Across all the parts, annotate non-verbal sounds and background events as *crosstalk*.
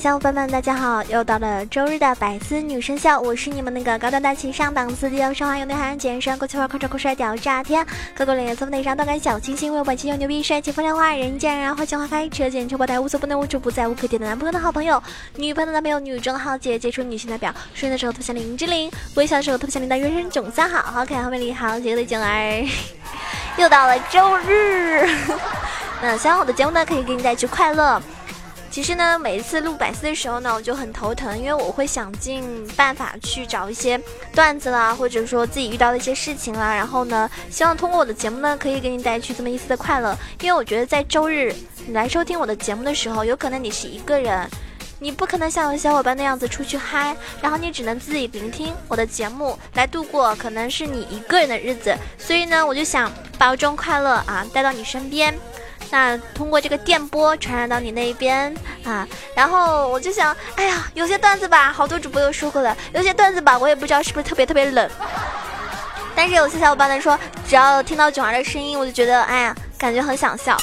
小伙伴们，大家好！又到了周日的百思女神秀，我是你们那个高端大气上档次、低调奢华有内涵、简约过气范儿、酷酷帅屌炸天、个个脸色不内伤、动感小清新、为我本气又牛逼、帅气风凉话、人见人爱、花见花开、车见车爆胎、无所不能、无处不在、无可替代的男朋友的好朋友、女朋友的男朋友、女中豪杰、杰出女性代表、睡的时候特别像林志玲、微笑的时候特别像林的人生总算好、好可爱、好美丽、好邪恶的囧儿。又到了周日，那喜欢我的节目呢，可以给你带去快乐。其实呢，每一次录百思的时候呢，我就很头疼，因为我会想尽办法去找一些段子啦，或者说自己遇到的一些事情啦，然后呢，希望通过我的节目呢，可以给你带去这么一丝的快乐。因为我觉得在周日你来收听我的节目的时候，有可能你是一个人，你不可能像有小伙伴那样子出去嗨，然后你只能自己聆听我的节目来度过可能是你一个人的日子。所以呢，我就想把这种快乐啊带到你身边。那通过这个电波传染到你那边啊，然后我就想，哎呀，有些段子吧，好多主播都说过了，有些段子吧，我也不知道是不是特别特别冷。但是有些小伙伴呢说，只要听到囧儿的声音，我就觉得，哎呀，感觉很想笑。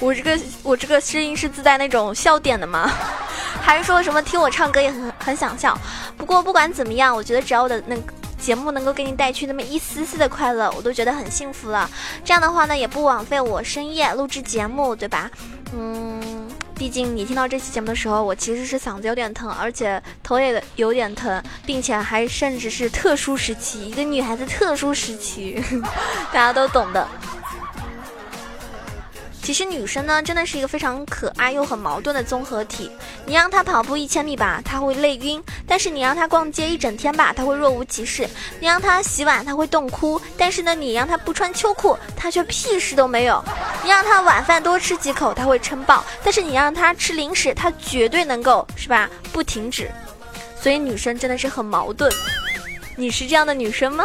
我这个我这个声音是自带那种笑点的吗？*laughs* 还是说什么听我唱歌也很很想笑？不过不管怎么样，我觉得只要我的那个。节目能够给你带去那么一丝丝的快乐，我都觉得很幸福了。这样的话呢，也不枉费我深夜录制节目，对吧？嗯，毕竟你听到这期节目的时候，我其实是嗓子有点疼，而且头也有点疼，并且还甚至是特殊时期，一个女孩子特殊时期，*laughs* 大家都懂的。其实女生呢，真的是一个非常可爱又很矛盾的综合体。你让她跑步一千米吧，她会累晕；但是你让她逛街一整天吧，她会若无其事。你让她洗碗，她会冻哭；但是呢，你让她不穿秋裤，她却屁事都没有。你让她晚饭多吃几口，她会撑爆；但是你让她吃零食，她绝对能够是吧？不停止。所以女生真的是很矛盾。你是这样的女生吗？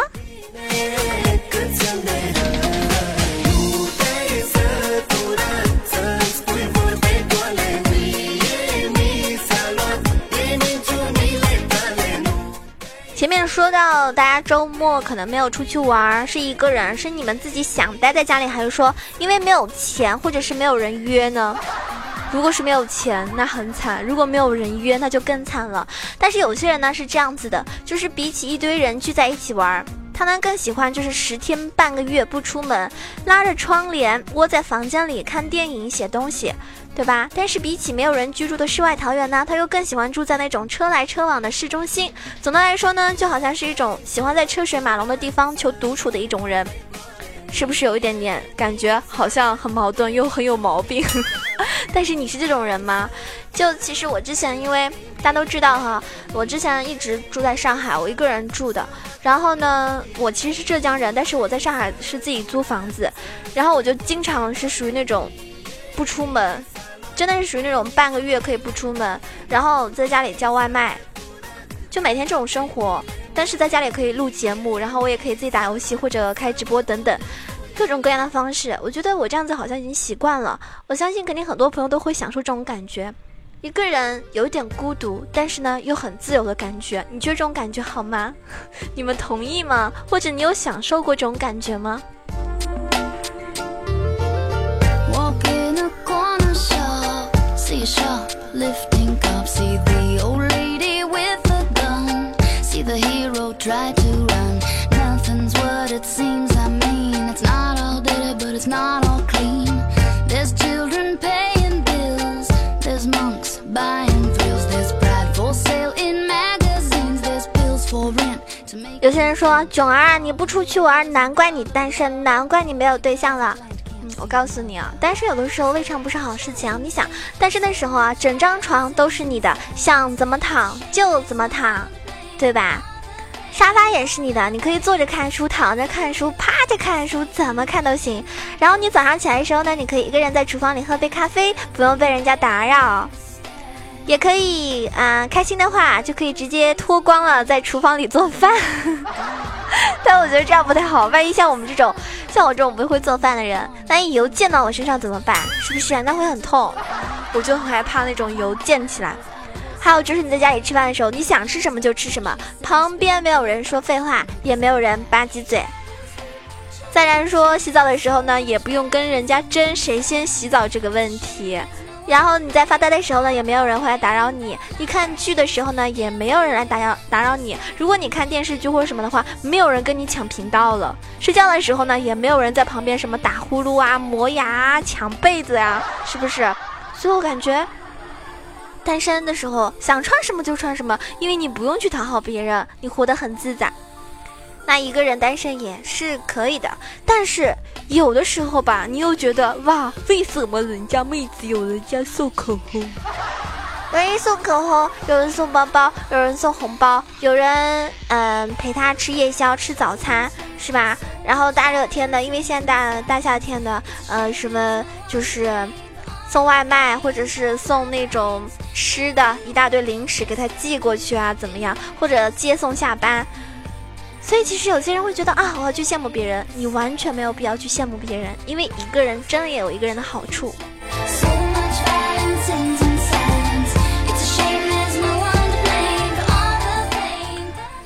说到大家周末可能没有出去玩，是一个人，是你们自己想待在家里，还是说因为没有钱，或者是没有人约呢？如果是没有钱，那很惨；如果没有人约，那就更惨了。但是有些人呢是这样子的，就是比起一堆人聚在一起玩，他呢更喜欢就是十天半个月不出门，拉着窗帘窝在房间里看电影、写东西。对吧？但是比起没有人居住的世外桃源呢，他又更喜欢住在那种车来车往的市中心。总的来说呢，就好像是一种喜欢在车水马龙的地方求独处的一种人，是不是有一点点感觉好像很矛盾又很有毛病？*laughs* 但是你是这种人吗？就其实我之前因为大家都知道哈，我之前一直住在上海，我一个人住的。然后呢，我其实是浙江人，但是我在上海是自己租房子，然后我就经常是属于那种不出门。真的是属于那种半个月可以不出门，然后在家里叫外卖，就每天这种生活。但是在家里可以录节目，然后我也可以自己打游戏或者开直播等等，各种各样的方式。我觉得我这样子好像已经习惯了。我相信肯定很多朋友都会享受这种感觉，一个人有一点孤独，但是呢又很自由的感觉。你觉得这种感觉好吗？*laughs* 你们同意吗？或者你有享受过这种感觉吗？Try to run. Nothing's what it seems. I mean, it's not all dirty, but it's not all clean. There's children paying bills. There's monks buying thrills. There's pride for sale in magazines. There's pills for rent. 有些人说囧儿啊，你不出去玩，难怪你单身，难怪你没有对象了。嗯，我告诉你啊，单身有的时候未尝不是好事情。你想，单身的时候啊，整张床都是你的，想怎么躺就怎么躺，对吧？沙发也是你的，你可以坐着看书、躺着看书、趴着看书，怎么看都行。然后你早上起来的时候呢，你可以一个人在厨房里喝杯咖啡，不用被人家打扰。也可以啊，开心的话就可以直接脱光了在厨房里做饭。*laughs* 但我觉得这样不太好，万一像我们这种，像我这种不会做饭的人，万一油溅到我身上怎么办？是不是？那会很痛，我就很害怕那种油溅起来。还有就是你在家里吃饭的时候，你想吃什么就吃什么，旁边没有人说废话，也没有人吧唧嘴。再然说洗澡的时候呢，也不用跟人家争谁先洗澡这个问题。然后你在发呆的时候呢，也没有人会来打扰你。你看剧的时候呢，也没有人来打扰打扰你。如果你看电视剧或者什么的话，没有人跟你抢频道了。睡觉的时候呢，也没有人在旁边什么打呼噜啊、磨牙、啊、抢被子呀，是不是？所以我感觉。单身的时候想穿什么就穿什么，因为你不用去讨好别人，你活得很自在。那一个人单身也是可以的，但是有的时候吧，你又觉得哇，为什么人家妹子有人家送口红，有人送口红，有人送包包，有人送红包，有人嗯陪他吃夜宵吃早餐是吧？然后大热天的，因为现在大大夏天的，呃什么就是送外卖或者是送那种。吃的一大堆零食给他寄过去啊，怎么样？或者接送下班。所以其实有些人会觉得啊，我要去羡慕别人，你完全没有必要去羡慕别人，因为一个人真的也有一个人的好处。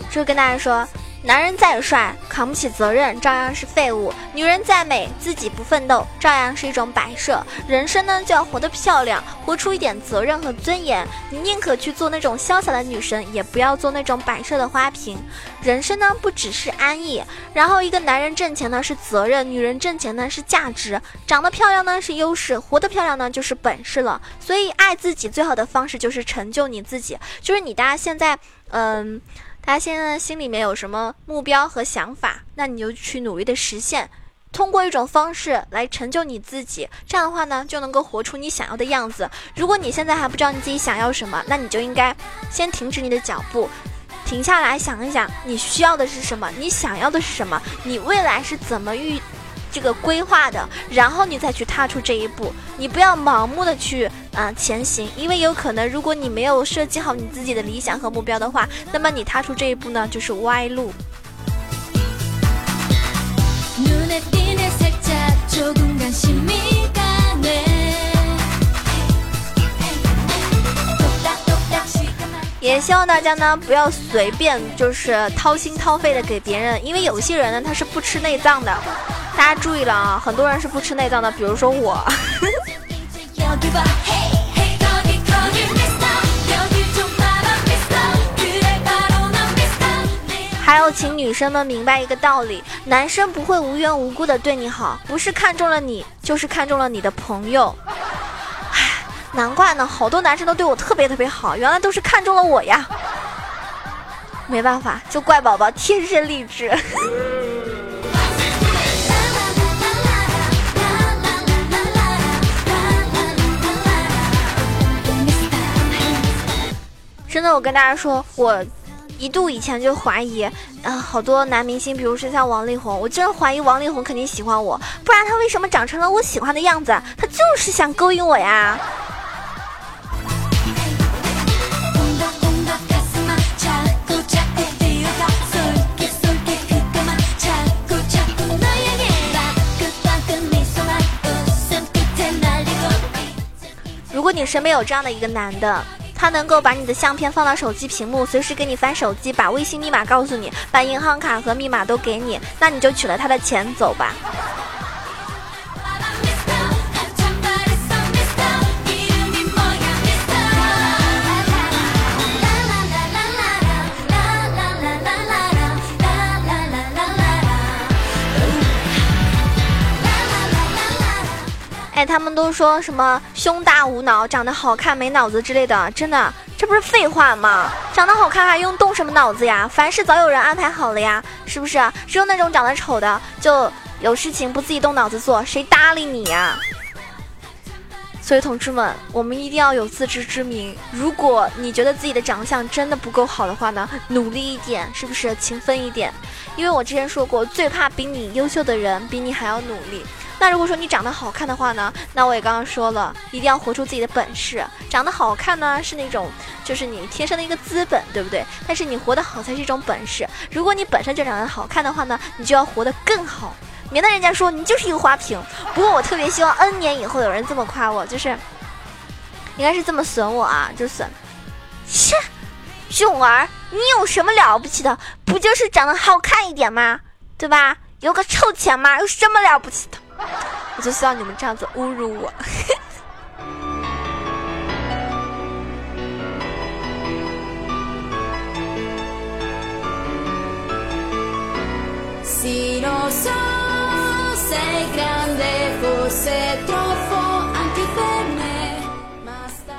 就跟大家说。男人再帅，扛不起责任，照样是废物；女人再美，自己不奋斗，照样是一种摆设。人生呢，就要活得漂亮，活出一点责任和尊严。你宁可去做那种潇洒的女神，也不要做那种摆设的花瓶。人生呢，不只是安逸。然后，一个男人挣钱呢是责任，女人挣钱呢是价值。长得漂亮呢是优势，活得漂亮呢就是本事了。所以，爱自己最好的方式就是成就你自己。就是你，大家现在，嗯。他现在心里面有什么目标和想法，那你就去努力的实现，通过一种方式来成就你自己。这样的话呢，就能够活出你想要的样子。如果你现在还不知道你自己想要什么，那你就应该先停止你的脚步，停下来想一想，你需要的是什么，你想要的是什么，你未来是怎么预。这个规划的，然后你再去踏出这一步，你不要盲目的去啊前行，因为有可能如果你没有设计好你自己的理想和目标的话，那么你踏出这一步呢就是歪路。也希望大家呢不要随便就是掏心掏肺的给别人，因为有些人呢他是不吃内脏的。大家注意了啊，很多人是不吃内脏的，比如说我。*laughs* 还要，请女生们明白一个道理：男生不会无缘无故的对你好，不是看中了你，就是看中了你的朋友。唉，难怪呢，好多男生都对我特别特别好，原来都是看中了我呀。没办法，就怪宝宝天生丽质。*laughs* 真的，我跟大家说，我一度以前就怀疑，啊，好多男明星，比如说像王力宏，我真怀疑王力宏肯定喜欢我，不然他为什么长成了我喜欢的样子？他就是想勾引我呀。如果你身边有这样的一个男的。他能够把你的相片放到手机屏幕，随时给你翻手机，把微信密码告诉你，把银行卡和密码都给你，那你就取了他的钱走吧。他们都说什么胸大无脑、长得好看没脑子之类的，真的，这不是废话吗？长得好看还用动什么脑子呀？凡事早有人安排好了呀，是不是？只有那种长得丑的，就有事情不自己动脑子做，谁搭理你呀？所以同志们，我们一定要有自知之明。如果你觉得自己的长相真的不够好的话呢，努力一点，是不是勤奋一点？因为我之前说过，最怕比你优秀的人比你还要努力。那如果说你长得好看的话呢，那我也刚刚说了，一定要活出自己的本事。长得好看呢，是那种就是你天生的一个资本，对不对？但是你活得好才是一种本事。如果你本身就长得好看的话呢，你就要活得更好。免得人家说你就是一个花瓶。不过我特别希望 N 年以后有人这么夸我，就是应该是这么损我啊，就损。切，囧儿，你有什么了不起的？不就是长得好看一点吗？对吧？有个臭钱吗？有什么了不起的？我就希望你们这样子侮辱我。*laughs*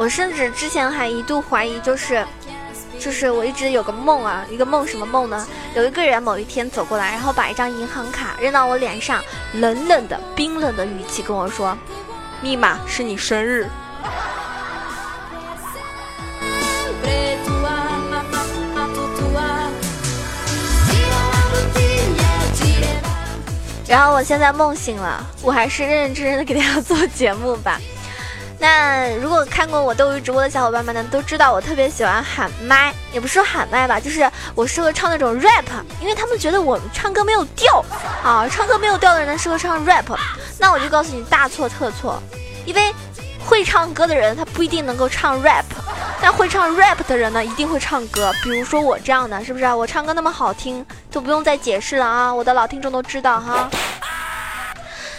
我甚至之前还一度怀疑，就是，就是我一直有个梦啊，一个梦什么梦呢？有一个人某一天走过来，然后把一张银行卡扔到我脸上，冷冷的、冰冷的语气跟我说：“密码是你生日。”然后我现在梦醒了，我还是认认真真的给大家做节目吧。那如果看过我斗鱼直播的小伙伴们呢，都知道我特别喜欢喊麦，也不是说喊麦吧，就是我适合唱那种 rap，因为他们觉得我唱歌没有调啊，唱歌没有调的人呢适合唱 rap。那我就告诉你大错特错，因为会唱歌的人他不一定能够唱 rap。但会唱 rap 的人呢，一定会唱歌。比如说我这样的，是不是啊？我唱歌那么好听，就不用再解释了啊！我的老听众都知道哈。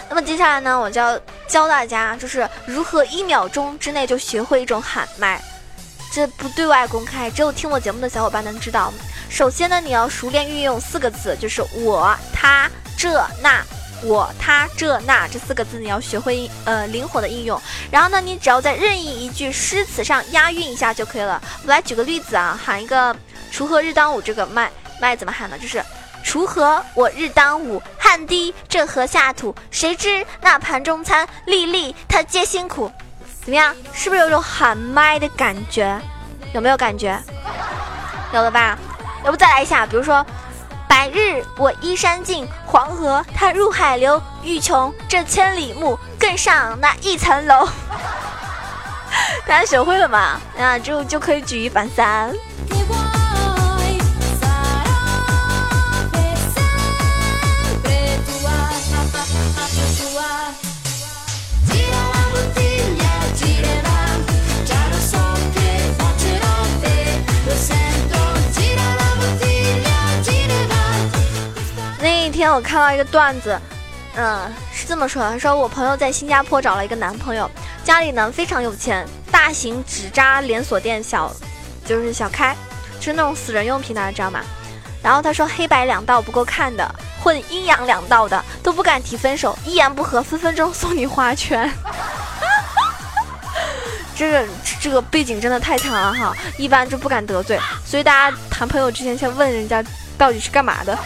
那么接下来呢，我就要教大家，就是如何一秒钟之内就学会一种喊麦。这不对外公开，只有听我节目的小伙伴能知道。首先呢，你要熟练运用四个字，就是我、他、这、那。我他这那这四个字你要学会呃灵活的应用，然后呢，你只要在任意一句诗词上押韵一下就可以了。我来举个例子啊，喊一个“锄禾日当午”这个麦麦怎么喊呢？就是“锄禾我日当午，汗滴这禾下土，谁知那盘中餐，粒粒它皆辛苦”。怎么样？是不是有种喊麦的感觉？有没有感觉？有了吧？要不再来一下？比如说。百日我依山尽，黄河它入海流。欲穷这千里目，更上那一层楼。*laughs* 大家学会了吗？啊，就就可以举一反三。天，我看到一个段子，嗯，是这么说的：说我朋友在新加坡找了一个男朋友，家里呢非常有钱，大型纸扎连锁店小，就是小开，就是那种死人用品的，知道吗？然后他说黑白两道不够看的，混阴阳两道的都不敢提分手，一言不合分分钟送你花圈。*laughs* 这个这个背景真的太强了哈，一般就不敢得罪，所以大家谈朋友之前先问人家到底是干嘛的。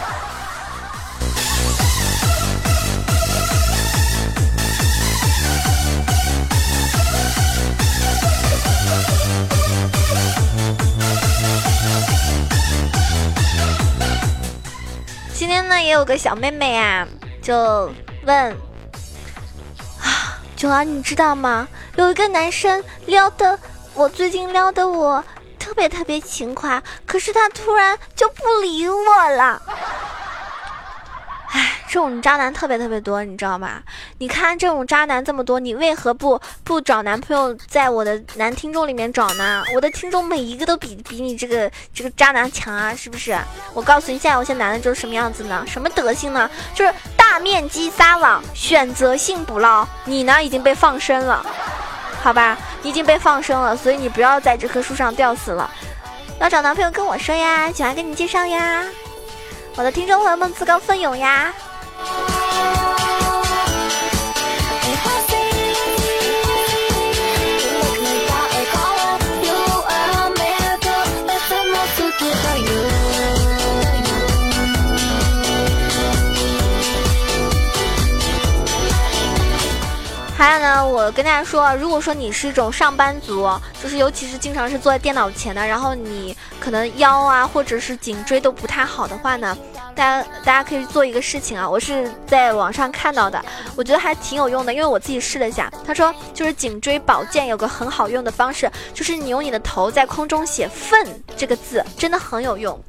今天呢，也有个小妹妹啊，就问啊，九儿，你知道吗？有一个男生撩的我，最近撩的我特别特别勤快，可是他突然就不理我了。这种渣男特别特别多，你知道吗？你看这种渣男这么多，你为何不不找男朋友在我的男听众里面找呢？我的听众每一个都比比你这个这个渣男强啊，是不是？我告诉你，现在有些男的就是什么样子呢？什么德行呢？就是大面积撒网，选择性捕捞。你呢，已经被放生了，好吧？你已经被放生了，所以你不要在这棵树上吊死了。要找男朋友跟我说呀，喜欢跟你介绍呀。我的听众朋友们，自告奋勇呀！还有呢，我跟大家说，如果说你是一种上班族，就是尤其是经常是坐在电脑前的，然后你可能腰啊或者是颈椎都不太好的话呢，大家大家可以做一个事情啊，我是在网上看到的，我觉得还挺有用的，因为我自己试了一下。他说，就是颈椎保健有个很好用的方式，就是你用你的头在空中写“粪”这个字，真的很有用。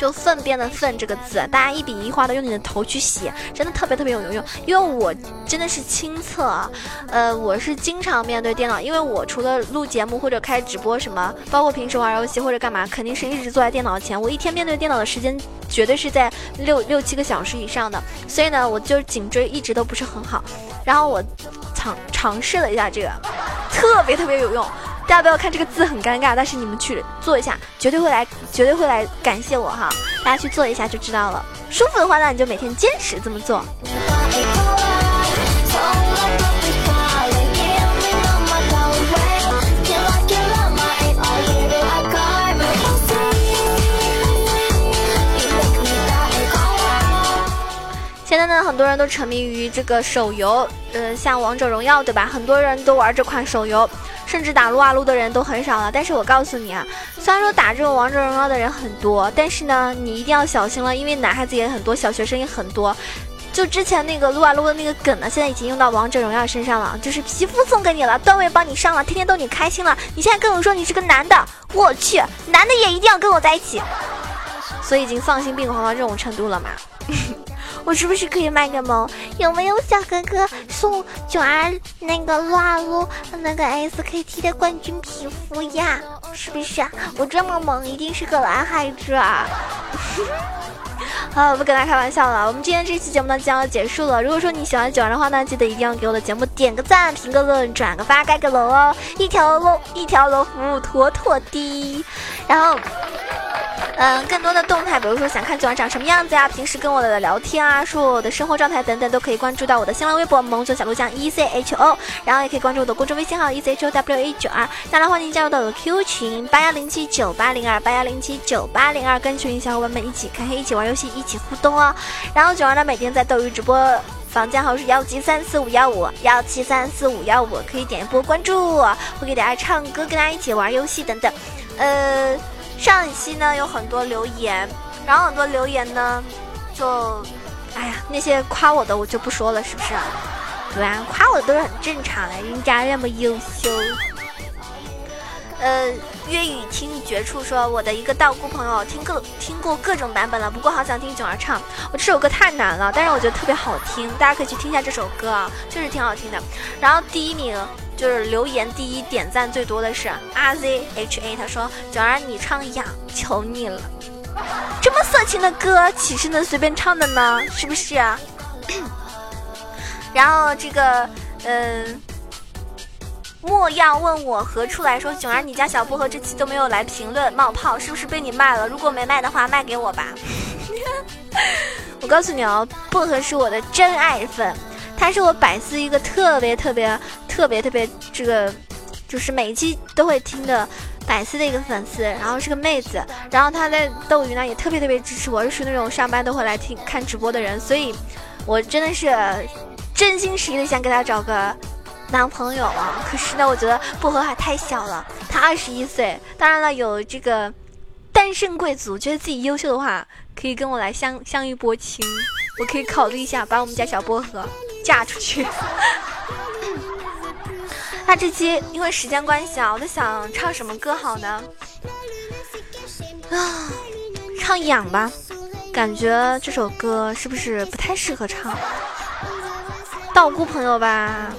就粪便的粪这个字，大家一笔一画的用你的头去写，真的特别特别有用。因为我真的是亲测啊，呃，我是经常面对电脑，因为我除了录节目或者开直播什么，包括平时玩游戏或者干嘛，肯定是一直坐在电脑前。我一天面对电脑的时间绝对是在六六七个小时以上的，所以呢，我就颈椎一直都不是很好。然后我尝尝试了一下这个，特别特别有用。大家不要看这个字很尴尬，但是你们去做一下，绝对会来，绝对会来感谢我哈！大家去做一下就知道了。舒服的话，那你就每天坚持这么做。现在呢，很多人都沉迷于这个手游，呃，像王者荣耀，对吧？很多人都玩这款手游。甚至打撸啊撸的人都很少了，但是我告诉你啊，虽然说打这种王者荣耀的人很多，但是呢，你一定要小心了，因为男孩子也很多，小学生也很多。就之前那个撸啊撸的那个梗呢，现在已经用到王者荣耀身上了，就是皮肤送给你了，段位帮你上了，天天逗你开心了。你现在跟我说你是个男的，我去，男的也一定要跟我在一起，所以已经丧心病狂到这种程度了嘛。我是不是可以卖个萌？有没有小哥哥送九儿那个撸啊撸那个 SKT 的冠军皮肤呀？是不是？我这么萌，一定是个男孩子啊！*laughs* 好，不跟他开玩笑了。我们今天这期节目呢就要结束了。如果说你喜欢九儿的话呢，记得一定要给我的节目点个赞、评个论、转个发、盖个楼哦！一条龙，一条龙服务妥妥的。然后。嗯，更多的动态，比如说想看九儿长什么样子呀，平时跟我的聊天啊，说我的生活状态等等，都可以关注到我的新浪微博萌九小鹿酱 E C H O，然后也可以关注我的公众微信号 E C H O W A 九二，当然欢迎加入到我的 Q 群八幺零七九八零二八幺零七九八零二，跟群里小伙伴们一起开黑，一起玩游戏，一起互动哦。然后九儿呢，每天在斗鱼直播，房间号是幺七三四五幺五幺七三四五幺五，可以点一波关注，会给大家唱歌，跟大家一起玩游戏等等，呃。上一期呢有很多留言，然后很多留言呢，就，哎呀，那些夸我的我就不说了，是不是？对啊，夸我的都是很正常的，人家那么优秀。呃，粤语听绝处说我的一个道姑朋友听各听过各种版本了，不过好想听囧儿唱。我这首歌太难了，但是我觉得特别好听，大家可以去听一下这首歌啊，确实挺好听的。然后第一名。就是留言第一点赞最多的是 R Z H A，他说：“九儿你唱痒，求你了，这么色情的歌岂是能随便唱的呢？是不是？” *clears throat* 然后这个，嗯，莫要问我何处来说，九儿你家小薄荷这期都没有来评论冒泡，是不是被你卖了？如果没卖的话，卖给我吧。*laughs* 我告诉你哦，薄荷是我的真爱粉。他是我百思一个特别特别特别特别这个，就是每一期都会听的百思的一个粉丝，然后是个妹子，然后她在斗鱼呢也特别特别支持我，是那种上班都会来听看直播的人，所以我真的是真心实意的想给她找个男朋友啊。可是呢，我觉得薄荷还太小了，她二十一岁，当然了，有这个单身贵族觉得自己优秀的话，可以跟我来相相一波亲，我可以考虑一下把我们家小薄荷。嫁出去。*laughs* 那这期因为时间关系啊，我在想唱什么歌好呢？啊，唱痒吧，感觉这首歌是不是不太适合唱？道姑朋友吧，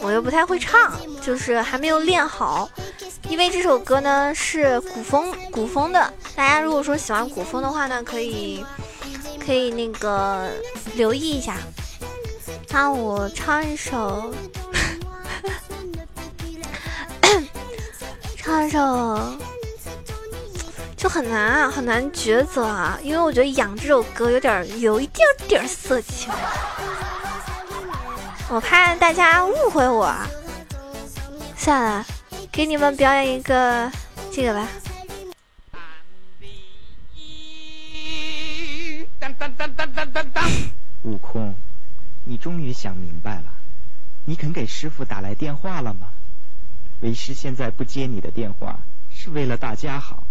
我又不太会唱，就是还没有练好。因为这首歌呢是古风古风的，大家如果说喜欢古风的话呢，可以可以那个留意一下。那我唱一首，唱一首就很难啊，很难抉择啊，因为我觉得《痒》这首歌有点有一点点色情，我怕大家误会我。算了，给你们表演一个这个吧。悟空。你终于想明白了，你肯给师傅打来电话了吗？为师现在不接你的电话，是为了大家好。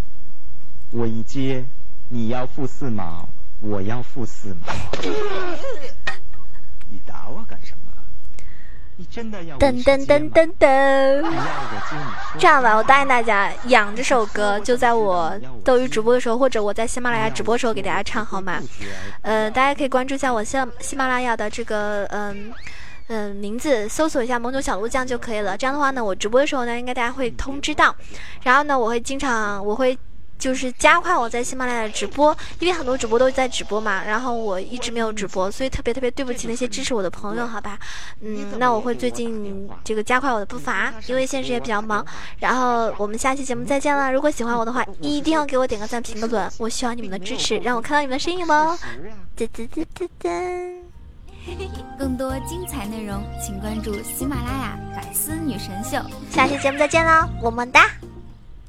我一接，你要付四毛，我要付四毛。你打我干什么？你真的要噔噔噔噔噔！这样吧，我答应大家，养这首歌就在我斗鱼直播的时候，或者我在喜马拉雅直播的时候给大家唱，好吗？呃，大家可以关注一下我喜喜马拉雅的这个嗯嗯名字，搜索一下“萌牛小鹿酱”就可以了。这样的话呢，我直播的时候呢，应该大家会通知到。然后呢，我会经常我会。就是加快我在喜马拉雅的直播，因为很多主播都在直播嘛，然后我一直没有直播，所以特别特别对不起那些支持我的朋友，好吧？嗯，那我会最近这个加快我的步伐，*laughs* 因为现实也比较忙。然后我们下期节目再见了，如果喜欢我的话，一定要给我点个赞、评个论，我需要你们的支持，让我看到你们的身影哦。噔噔噔噔噔。*laughs* 更多精彩内容，请关注喜马拉雅《百思女神秀》。下期节目再见喽，么么哒。